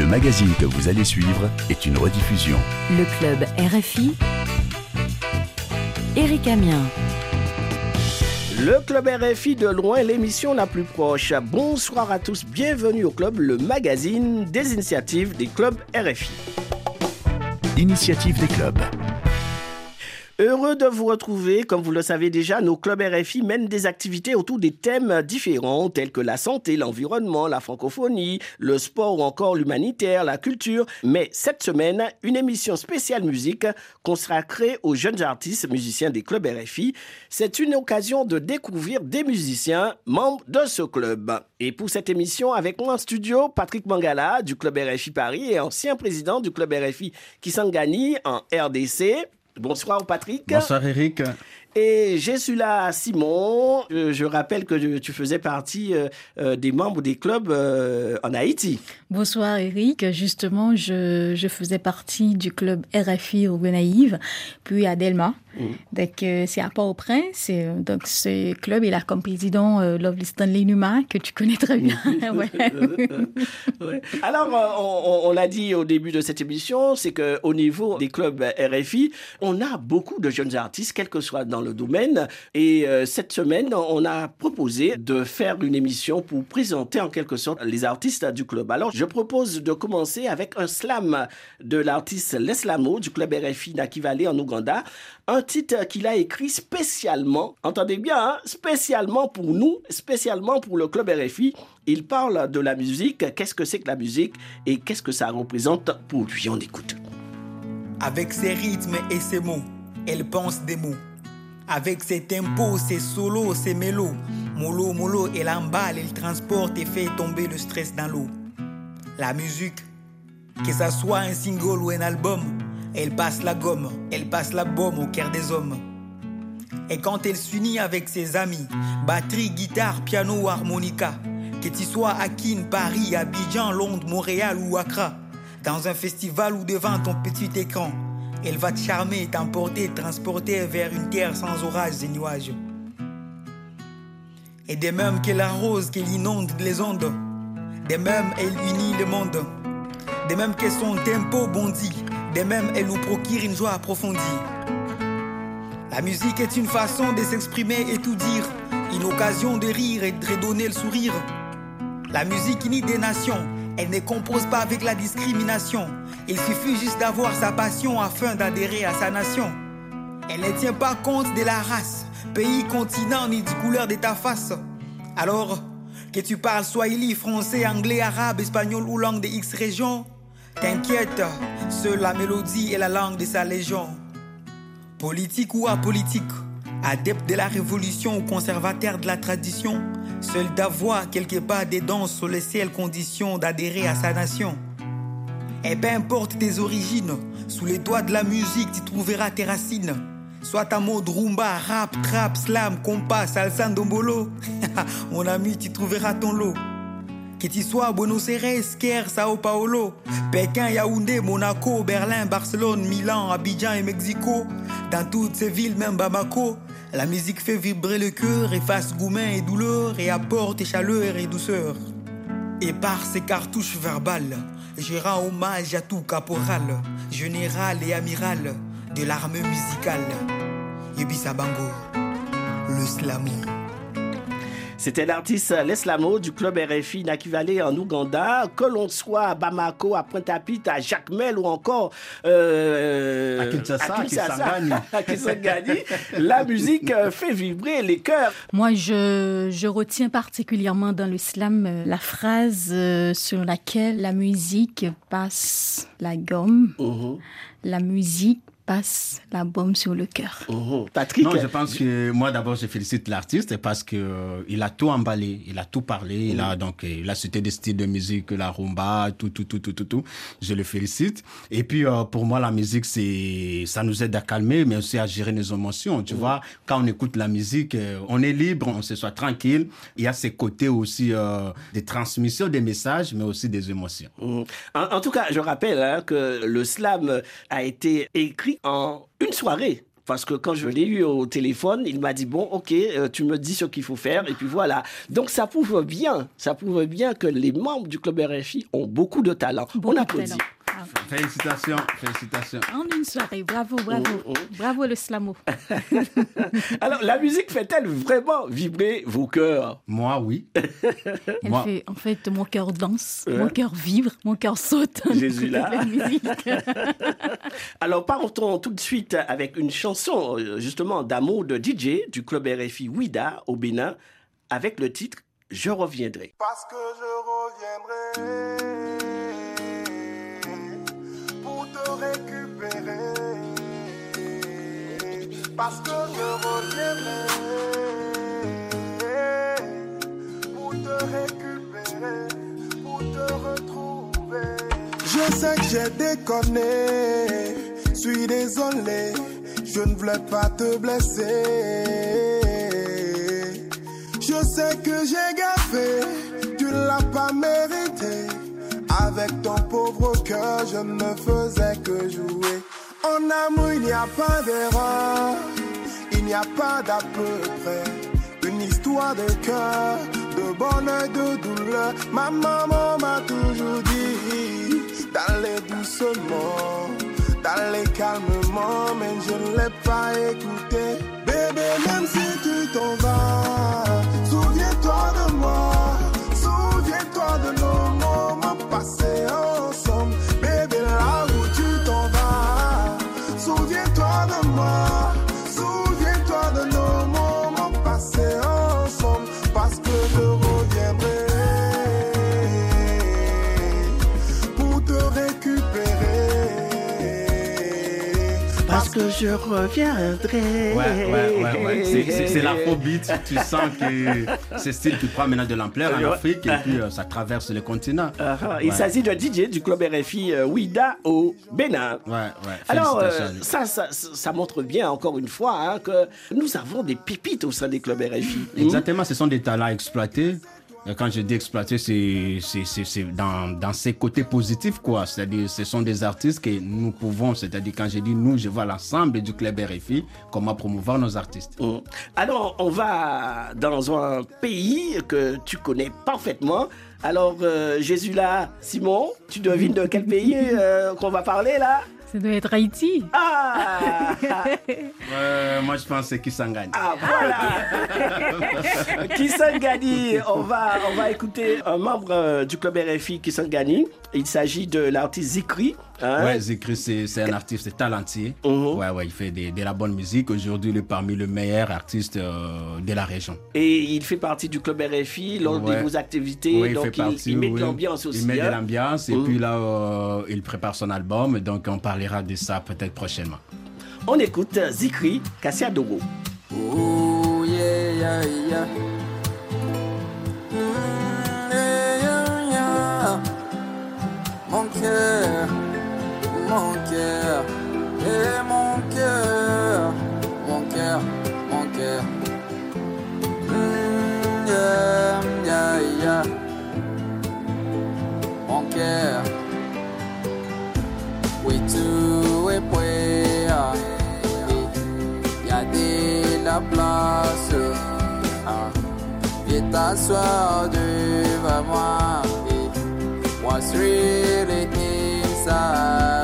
Le magazine que vous allez suivre est une rediffusion. Le club RFI. Eric Amien. Le club RFI de loin, l'émission la plus proche. Bonsoir à tous, bienvenue au club, le magazine des initiatives des clubs RFI. Initiative des clubs. Heureux de vous retrouver. Comme vous le savez déjà, nos clubs RFI mènent des activités autour des thèmes différents tels que la santé, l'environnement, la francophonie, le sport ou encore l'humanitaire, la culture. Mais cette semaine, une émission spéciale musique consacrée aux jeunes artistes musiciens des clubs RFI. C'est une occasion de découvrir des musiciens membres de ce club. Et pour cette émission, avec moi en studio, Patrick Mangala du club RFI Paris et ancien président du club RFI Kisangani en RDC. Bonsoir Patrick. Bonsoir Eric. Et je suis là, Simon. Je, je rappelle que tu faisais partie euh, euh, des membres des clubs euh, en Haïti. Bonsoir Eric. Justement, je, je faisais partie du club RFI au Gonaïve, puis à Delma. Mm. Donc, euh, c'est à Port-au-Prince. Donc, ce club, il a comme président euh, Lovely Stanley Numa, que tu connais très bien. Ouais. Ouais. Alors, euh, on, on- on l'a dit au début de cette émission, c'est qu'au niveau des clubs RFI, on a beaucoup de jeunes artistes, quel que soit dans le domaine. Et euh, cette semaine, on a proposé de faire une émission pour présenter en quelque sorte les artistes du club. Alors, je propose de commencer avec un slam de l'artiste Leslamo du club RFI Nakivale en Ouganda. Un titre qu'il a écrit spécialement, entendez bien, hein, spécialement pour nous, spécialement pour le club RFI. Il parle de la musique, qu'est-ce que c'est que la musique et qu'est-ce que ça représente pour lui? On écoute. Avec ses rythmes et ses mots, elle pense des mots. Avec ses tempos, ses solos, ses mélos. Mollo, mollo, elle emballe, elle transporte et fait tomber le stress dans l'eau. La musique, que ça soit un single ou un album, elle passe la gomme, elle passe la bombe au cœur des hommes. Et quand elle s'unit avec ses amis, batterie, guitare, piano ou harmonica, que tu sois à Kin, Paris, Abidjan, Londres, Montréal ou Accra, dans un festival ou devant ton petit écran, elle va te charmer, t'emporter, transporter vers une terre sans orage et nuages. Et de même qu'elle arrose, qu'elle inonde les ondes, de même elle unit le monde, de même que son tempo bondit, de même elle nous procure une joie approfondie. La musique est une façon de s'exprimer et tout dire, une occasion de rire et de redonner le sourire. La musique unit des nations, elle ne compose pas avec la discrimination. Il suffit juste d'avoir sa passion afin d'adhérer à sa nation. Elle ne tient pas compte de la race, pays, continent ni du couleur de ta face. Alors, que tu parles swahili, français, anglais, arabe, espagnol ou langue de X région, t'inquiète, seule la mélodie est la langue de sa légion. Politique ou apolitique, adepte de la révolution ou conservateur de la tradition, seul d'avoir quelque part des dents sur les seules conditions d'adhérer à sa nation. Et peu importe tes origines, sous les doigts de la musique, tu trouveras tes racines. Soit en mode rumba, rap, trap, slam, compas, salsa, ndombolo. Mon ami, tu trouveras ton lot. Que tu sois à Buenos Aires, Caire, Sao Paulo, Pékin, Yaoundé, Monaco, Berlin, Barcelone, Milan, Abidjan et Mexico, dans toutes ces villes, même Bamako, la musique fait vibrer le cœur, efface gourmet et douleur et apporte chaleur et douceur. Et par ces cartouches verbales, je rends hommage à tout caporal, général et amiral de l'armée musicale. Yebisa Bango, le slamo. C'était l'artiste Leslamo du club RFI Nakivale en Ouganda. Que l'on soit à Bamako, à Pointe-à-Pitre, à Jacmel ou encore euh, À Kinshasa, à à Kisangani. à Kisangani, la musique euh, fait vibrer les cœurs. Moi, je, je retiens particulièrement dans le slam euh, la phrase sur laquelle la musique passe la gomme, Mhm, la musique passe la bombe sur le cœur. mhm. Patrick, Non, je pense que moi d'abord je félicite l'artiste parce que euh, il a tout emballé, il a tout parlé, il a donc euh, il a cité des styles de musique, la rumba, tout tout tout tout tout tout. Je le félicite. Et puis euh, pour moi la musique c'est ça nous aide à calmer mais aussi à gérer nos émotions, tu vois. Quand on écoute la musique, on est libre, on se soit tranquille. Il y a ces côtés aussi euh, de transmission des messages mais aussi des émotions. En, en tout cas, je rappelle hein, que le slam a été écrit en une soirée. Parce que quand je l'ai eu au téléphone, il m'a dit bon, ok, euh, tu me dis ce qu'il faut faire et puis voilà. Donc ça prouve bien, ça prouve bien que les membres du club RFI ont beaucoup de talent. On applaudit. talent. Félicitations, félicitations. En une soirée, bravo, bravo. Mm, Bravo le slamo. Alors la musique fait-elle vraiment vibrer vos cœurs? Moi, oui. Elle Moi- fait, en fait, mon cœur danse, Ouais. mon cœur vibre, mon cœur saute. Jésus là. la musique. Alors partons tout de suite avec une chanson euh, justement d'amour de DJ du club RFI Ouida au Bénin avec le titre Je reviendrai. Parce que je reviendrai Parce que je reviendrai pour te récupérer, pour te retrouver. Je sais que j'ai déconné, suis désolé, je ne voulais pas te blesser. Je sais que j'ai gaffé, tu ne l'as pas mérité. Avec ton pauvre cœur, je ne faisais que jouer. Amour, il n'y a pas d'erreur, il n'y a pas d'à peu près. Une histoire de cœur, de bonheur, de douleur. Ma maman m'a toujours dit d'aller doucement, d'aller calmement, mais je ne l'ai pas écouté. Bébé, même si tu t'en vas, souviens-toi de moi, souviens-toi de nos moments passés ensemble. Que je reviendrai. Ouais, ouais, ouais, ouais. C'est- l'afrobeat. Tu sens que ce style qui prend maintenant de l'ampleur en. Afrique et puis euh, ça traverse le continent. Ah, ah, Il s'agit d'un DJ du club RFI euh, Ouida au Bénin. Ouais, ouais. Alors, euh, ça, ça montre bien, encore une fois, hein, que nous avons des pépites au sein des clubs RFI. Exactement, ce sont des talents exploités. Et Quand je dis exploiter, c'est dans, dans ces côtés positifs, quoi. C'est-à-dire, ce sont des artistes que nous pouvons, c'est-à-dire, quand je dis nous, je vois l'ensemble du club RFI, comment promouvoir nos artistes. Mm. Alors, on va dans un pays que tu connais parfaitement. Alors, euh, Jésus là, Simon, tu devines de quel pays euh, qu'on va parler là? Ça doit être Haïti. Ah Euh, moi, je pense que c'est Kisangani. Ah voilà Kisangani, on va, on va écouter un membre euh, du club RFI Kisangani. Il s'agit de l'artiste Zikri. Hein? Ouais, Zikri, c'est c'est un artiste talentueux. Mhm. Ouais, ouais, il fait de, de la bonne musique. Aujourd'hui, il est parmi les meilleurs artistes euh, de la région. Et il fait partie du club RFI lors Ouais. de vos activités. Oui, donc fait partie, il, met de l'ambiance aussi. Il met de hein. l'ambiance et Mhm. puis là, euh, il prépare son album. Donc, on parlera de ça peut-être prochainement. On écoute Zikri Kassia Dogo. Ooh, yeah, yeah, yeah. Mon cœur, et mon cœur, mon cœur, mon cœur. Mm, yeah, yeah, yeah. Mon cœur. Oui, tu es prêt. Y a de la place. Viens t'asseoir devant moi. Et what's really inside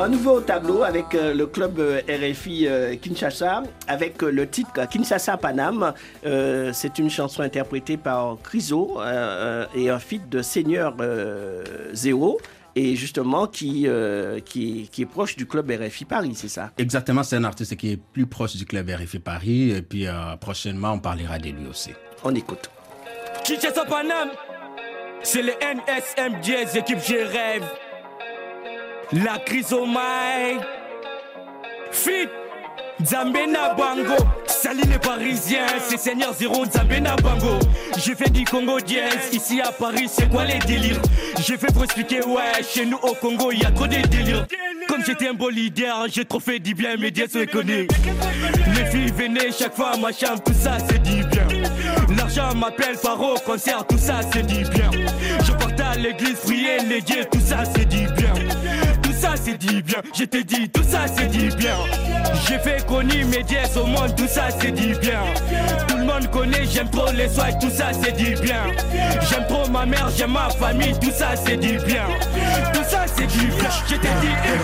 Un nouveau tableau avec euh, le club euh, RFI euh, Kinshasa, avec le titre Kinshasa Paname. Euh, c'est une chanson interprétée par Criso euh, et un feat de Seigneur euh, Zéro, et justement qui, euh, qui, qui est proche du club RFI Paris, c'est ça? Exactement, c'est un artiste qui est plus proche du club RFI Paris. Et puis, euh, prochainement, on parlera de lui aussi. On écoute. Kinshasa Paname, c'est le NSM Jazz, équipe j'ai rêve. La crise au mic. Fit. Zambena Bango, salut les Parisiens, c'est Seigneur Zéro Zambena Bango. J'ai fait du Congo Jazz, ici à Paris, c'est quoi les délires? J'ai fait pour expliquer, ouais, chez nous au Congo, y a trop de délires. Comme j'étais un bon leader, j'ai trop fait du bien, mes dieux sont connus. Les filles venaient chaque fois à ma chambre, tout ça c'est du bien. L'argent m'appelle au concert, tout ça c'est du bien. Je partais à l'église, prier les dieux, tout ça c'est du bien. Tout ça c'est du bien, je te dis, tout ça c'est du bien. J'ai fait connu mes dieux au monde, tout ça c'est du bien. Tout le monde connaît, j'aime trop les soins, tout ça c'est du bien. J'aime trop ma mère, j'aime ma famille, tout ça c'est du bien. Tout ça c'est du bien, je dis,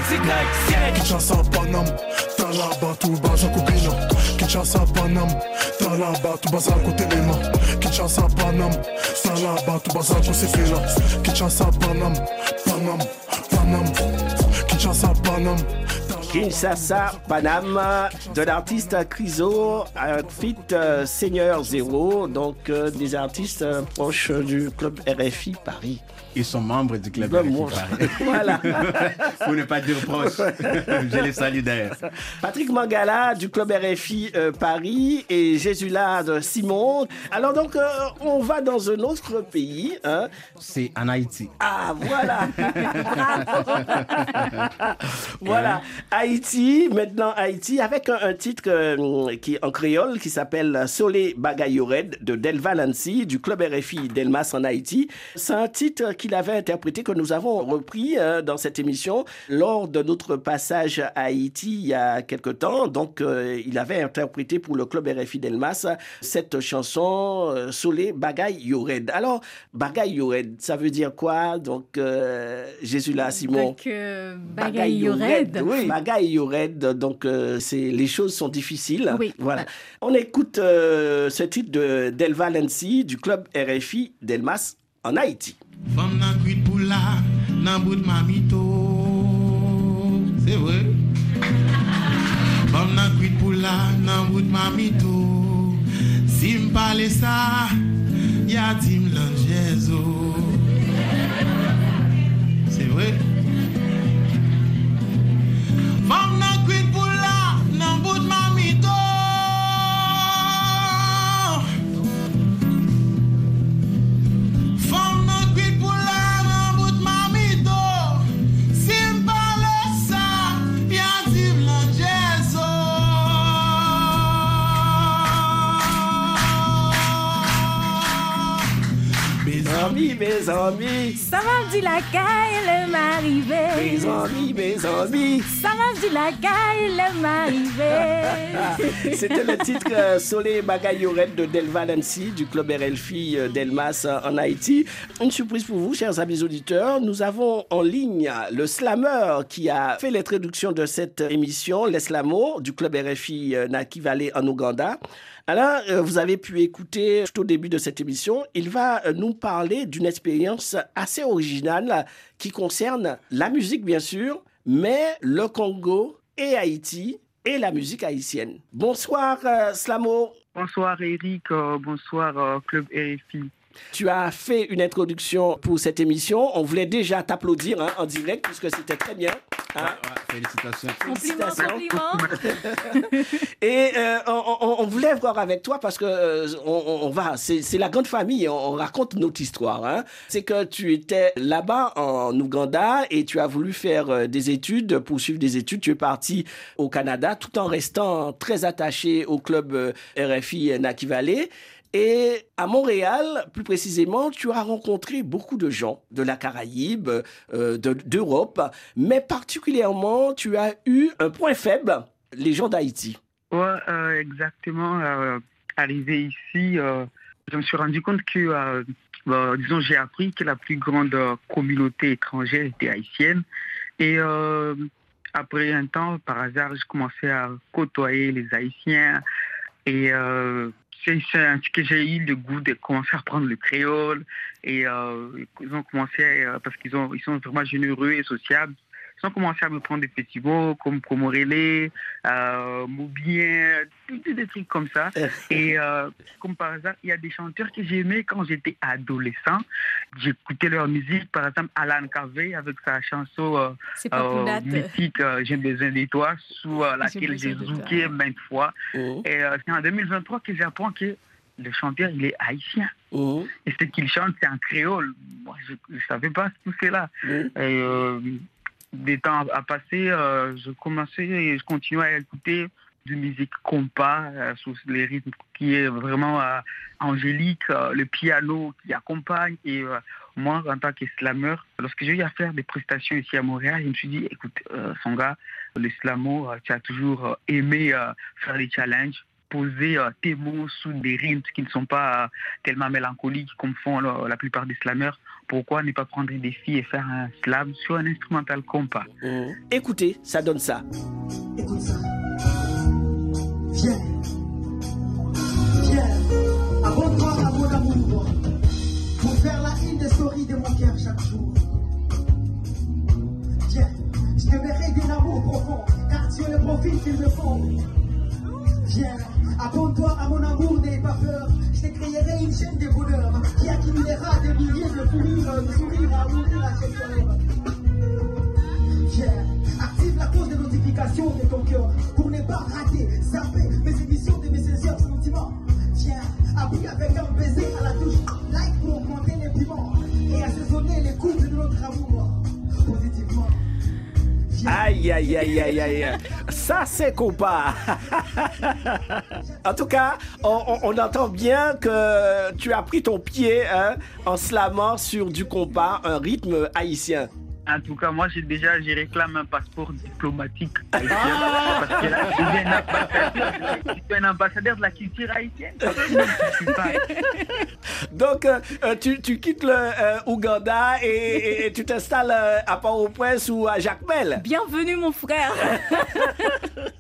c'est like, Kinshasa, Panam, Talaba, Touba, Jacobina. Kinshasa, Panam, Talaba, Touba, Zako, Telema. Kinshasa, Panam, Talaba, Touba, Zako, Sefela. Kinshasa, Panam, Panam, Panam. Kinshasa, Panam. Kinshasa, Paname, de l'artiste Criso, un fit euh, Seigneur Zéro, donc euh, des artistes euh, proches du club RFI Paris. Ils sont membres du club RFI. Paris. Voilà. Pour ne pas dire proche. Je les salue d'ailleurs. Patrick Mangala du club RFI Paris et Jésulard Simon. Alors donc, on va dans un autre pays. hein. C'est en Haïti. Ah, voilà. voilà. Haïti, maintenant Haïti, avec un, un titre euh, qui en créole qui s'appelle Solé Bagayored de Delva Lancy du club RFI Delmas en Haïti. C'est un titre qu'il avait interprété que nous avons repris euh, dans cette émission lors de notre passage à Haïti il y a quelque temps. Donc, euh, il avait interprété pour le club RFI Delmas cette chanson euh, Solé Bagayored. Alors, Bagayored, ça veut dire quoi? Donc, Jésus là, Simon? Donc, euh, Bagay Yored. Donc, euh, c'est, les choses sont difficiles. Oui. Voilà. On écoute euh, ce titre de Delva Lancy du club RFI Delmas en Haïti. Femme nan kuit pou la, nan bout mamito C'est vrai Femme nan kuit pou la, nan bout mamito Si m pale sa, ya di m lan jezo C'est vrai Femme nan kuit pou la, nan bout mamito Femme nan kuit pou la, nan bout mamito Si m sa, ya di m lan jezo Mes amis, mes amis, Ça m'a la caille, elle m'arrivait. mes amis, mes amis. C'était le titre euh, Soleil de Delva Nancy du club RLFI euh, Delmas euh, en Haïti. Une surprise pour vous, chers amis auditeurs. Nous avons en ligne le slammer qui a fait l'introduction de cette émission, les slamos du club RFI Naki Valley en Ouganda. Alors, vous avez pu écouter tout au début de cette émission, il va nous parler d'une expérience assez originale qui concerne la musique, bien sûr, mais le Congo et Haïti et la musique haïtienne. Bonsoir, euh, Slamo. Bonsoir Eric, euh, bonsoir euh, Club RFI. Tu as fait une introduction pour cette émission. On voulait déjà t'applaudir hein, en direct puisque c'était très bien. hein. Félicitations. Compliment, Félicitations. compliment. Et euh, on, on- on voulait voir avec toi parce que euh, on, va, c'est c'est la grande famille, on, on raconte notre histoire. hein. C'est que tu étais là-bas en Ouganda et tu as voulu faire euh, des études, poursuivre des études. Tu es parti au Canada tout en restant très attaché au club euh, RFI Naki Valley. Et à Montréal, plus précisément, tu as rencontré beaucoup de gens de la Caraïbe, euh, de- d'Europe, mais particulièrement, tu as eu un point faible, les gens d'Haïti. Ouais, euh, exactement. euh, arrivé ici, euh, je me suis rendu compte que, bah, disons, j'ai appris que la plus grande communauté étrangère était haïtienne. Et après un temps, par hasard, je commençais à côtoyer les Haïtiens. Et c'est que j'ai eu le goût de commencer à apprendre le créole. Et euh, ils ont commencé, euh, parce qu'ils ils sont vraiment généreux et sociables, ils ont commencé à me prendre des mots comme Comorélé, euh, Moubien, tout tout des trucs comme ça. Et euh, comme par hasard, il y a des chanteurs que j'aimais quand j'étais adolescent. J'écoutais leur musique, par exemple Alan Cavey avec sa chanson euh, date. mythique euh, J'ai besoin de toi, sous euh, laquelle j'ai zouké maintes fois. Mhm. Et euh, c'est en 2023 que j'apprends que le chanteur, il est haïtien. Mhm. Et ce qu'il chante, c'est en créole. Moi, je ne savais pas tout cela. Mhm. Et, euh, des temps à passer, euh, je commençais et je continuais à écouter de musique compas euh, sous les rythmes qui est vraiment euh, angélique, le piano qui accompagne. Et moi, en tant qu'islameur, lorsque j'ai eu à faire des prestations ici à Montréal, je me suis dit, écoute, son gars, l'islamo, tu as toujours aimé faire des challenges poser tes mots sous des rythmes qui ne sont pas tellement mélancoliques comme font la plupart des slameurs. Pourquoi ne pas prendre un défi et faire un slam sur un instrumental compas Écoutez, ça donne ça. Écoute ça. Viens. Viens. Abonne-toi à mon amour. Pour faire la une des stories de mon cœur chaque jour. Viens. Je te mérite d'un amour profond. Car tu es le profil qu'il me faut. Viens. Abonne-toi à mon amour, pas peur. Je te créerai une chaîne de bonheur qui accumulera des milliers de fourrures, de sourires à ouvrir à. Viens, active la cloche de notification de ton cœur pour ne pas rater, zapper mes émissions de mes sincères sentiments. Viens, appuie avec un baiser à la touche, like pour augmenter les piments et assaisonner les coups de notre amour positivement. Aïe, aïe, aïe, aïe, aïe. Ça, c'est compas. en tout cas, on, entend bien que tu as pris ton pied hein, en slamant sur du compas, un rythme haïtien. En tout cas, moi, j'ai déjà, j'ai réclame un passeport diplomatique haïtien. parce que là, je suis un ambassadeur, je suis un ambassadeur de la culture haïtienne. Je Donc, euh, euh, tu, tu quittes le euh, Ouganda et, et- et tu t'installes euh, à Port-au-Prince ou à Jacmel. Bienvenue, mon frère.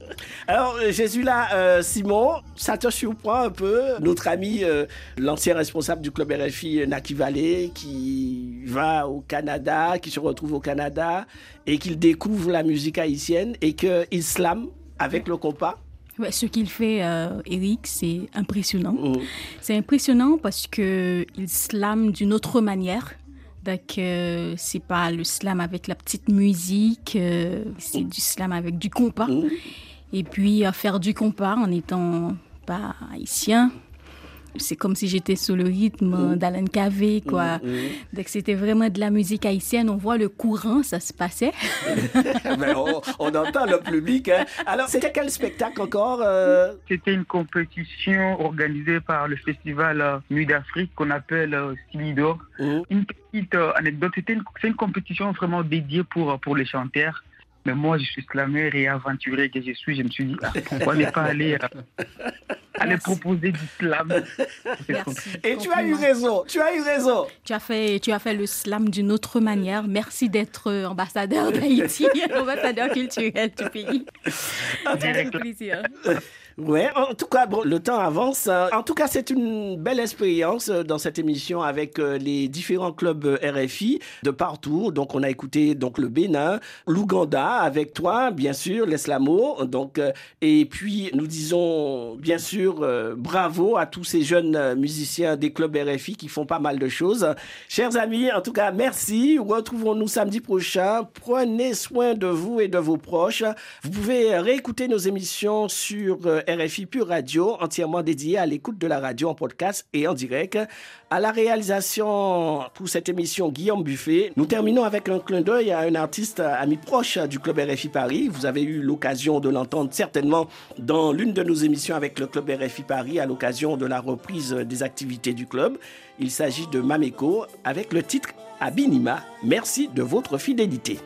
Alors, euh, Jésus là, euh, Simon, ça te surprend un peu Notre ami, euh, l'ancien responsable du club RFI, Naki Valley, qui va au Canada, qui se retrouve au Canada et qu'il découvre la musique haïtienne et qu'il slame avec le compas. Ouais, ce qu'il fait, euh, Eric, c'est impressionnant. C'est impressionnant parce que il slame d'une autre manière. Donc, euh, c'est pas le slam avec la petite musique, euh, c'est du slam avec du compas. Et puis, euh, faire du compas en étant pas haïtien, c'est comme si j'étais sur le rythme d'Alan Cavé, quoi. Donc, c'était vraiment de la musique haïtienne. On voit le courant, ça se passait. Mais on, on entend le public. hein. Alors, c'était quel spectacle encore euh, C'était une compétition organisée par le festival euh, Nuit d'Afrique qu'on appelle euh, Silidor. Une petite euh, anecdote, c'était une, c'est une compétition vraiment dédiée pour, pour les chanteurs. Mais moi, je suis slameur et aventurier que je suis. Je me suis dit, ah, pourquoi ne pas aller, euh, aller proposer du slam? Et tu as eu raison, tu as eu raison. Tu as fait, tu as fait le slam d'une autre manière. Merci d'être euh, ambassadeur d'Haïti, ambassadeur culturel du pays. C'est un plaisir. Ouais, en tout cas, le temps avance. En tout cas, c'est une belle expérience euh, dans cette émission avec euh, les différents clubs euh, RFI de partout. Donc, on a écouté donc le Bénin, l'Ouganda avec toi, bien sûr, l'Eslamo. Donc, et puis nous disons bien sûr bravo à tous ces jeunes musiciens des clubs RFI qui font pas mal de choses. Chers amis, en tout cas, merci. Retrouvons-nous samedi prochain. Prenez soin de vous et de vos proches. Vous pouvez réécouter nos émissions sur RFI Pure Radio, entièrement dédiées à l'écoute de la radio en podcast et en direct. À la réalisation pour cette émission, Guillaume Buffet. Nous terminons avec un clin d'œil à un artiste ami proche du club RFI Paris. Vous avez eu l'occasion de l'entendre certainement dans l'une de nos émissions avec le club RFI Paris à l'occasion de la reprise des activités du club. Il s'agit de Mameko avec le titre Abinima. Merci de votre fidélité.